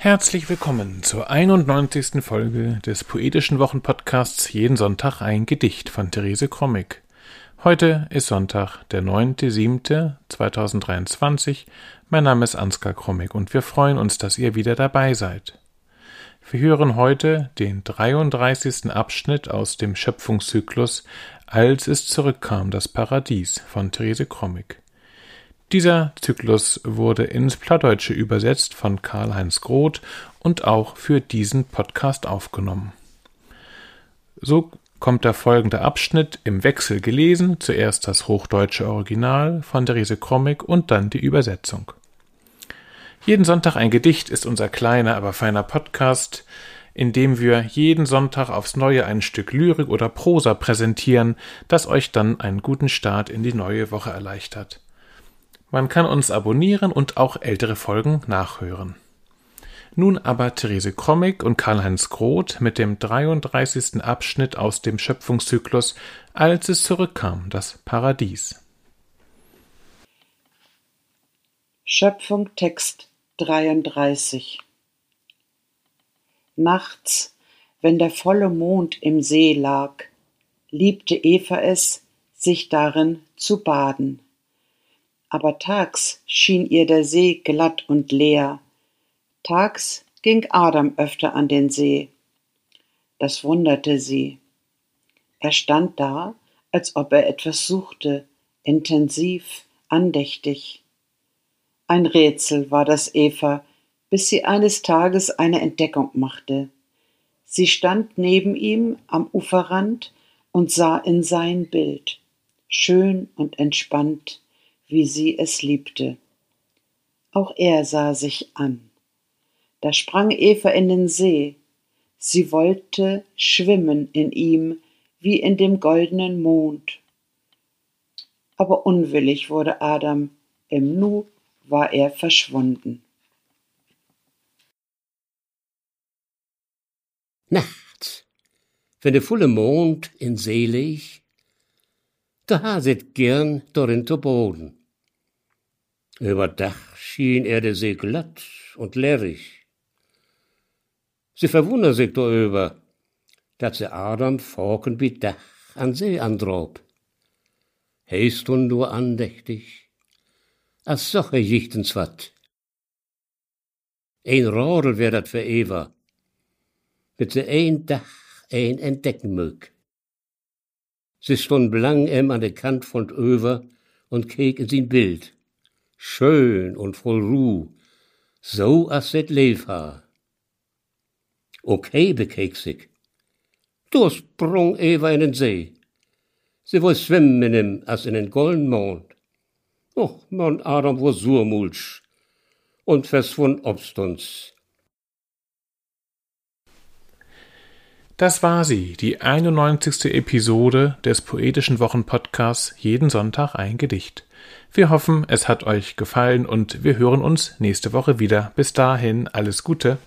Herzlich willkommen zur 91. Folge des poetischen Wochenpodcasts Jeden Sonntag ein Gedicht von Therese Krommig. Heute ist Sonntag, der 9.7.2023. Mein Name ist Ansgar Krommig und wir freuen uns, dass ihr wieder dabei seid. Wir hören heute den 33. Abschnitt aus dem Schöpfungszyklus Als es zurückkam, das Paradies von Therese Krommig. Dieser Zyklus wurde ins Plattdeutsche übersetzt von Karl-Heinz Groth und auch für diesen Podcast aufgenommen. So kommt der folgende Abschnitt im Wechsel gelesen, zuerst das hochdeutsche Original von Therese Krommig und dann die Übersetzung. Jeden Sonntag ein Gedicht ist unser kleiner, aber feiner Podcast, in dem wir jeden Sonntag aufs Neue ein Stück Lyrik oder Prosa präsentieren, das euch dann einen guten Start in die neue Woche erleichtert. Man kann uns abonnieren und auch ältere Folgen nachhören. Nun aber Therese Krommig und Karl-Heinz Groth mit dem 33. Abschnitt aus dem Schöpfungszyklus Als es zurückkam, das Paradies. Schöpfung Text 33 Nachts, wenn der volle Mond im See lag, liebte Eva es, sich darin zu baden aber tags schien ihr der See glatt und leer. Tags ging Adam öfter an den See. Das wunderte sie. Er stand da, als ob er etwas suchte, intensiv, andächtig. Ein Rätsel war das Eva, bis sie eines Tages eine Entdeckung machte. Sie stand neben ihm am Uferrand und sah in sein Bild, schön und entspannt, wie sie es liebte. Auch er sah sich an. Da sprang Eva in den See. Sie wollte schwimmen in ihm wie in dem goldenen Mond. Aber unwillig wurde Adam, im Nu war er verschwunden. Nachts, wenn der volle Mond in See liegt, da haset gern dorin zu Boden. Über Dach schien er der See glatt und leerig. Sie verwundern sich darüber, dass sie Adam Forken wie Dach an See androb. Heist du nur andächtig, als solche jichtens wat. Ein Rodel wär dat für Eva, mit se ein Dach ein entdecken mög. Sie stund blang em an der Kant von Över und keek in sein Bild schön und voll Ruh, so as et leef ha. Okay bekeek sich. Du sprung Eva in den See. Sie woll schwimmen ihm as in den golden Mond. Och, man Adam wo surmulsch und verschwund obst uns. Das war sie, die 91. Episode des Poetischen Wochenpodcasts Jeden Sonntag ein Gedicht. Wir hoffen, es hat euch gefallen und wir hören uns nächste Woche wieder. Bis dahin, alles Gute.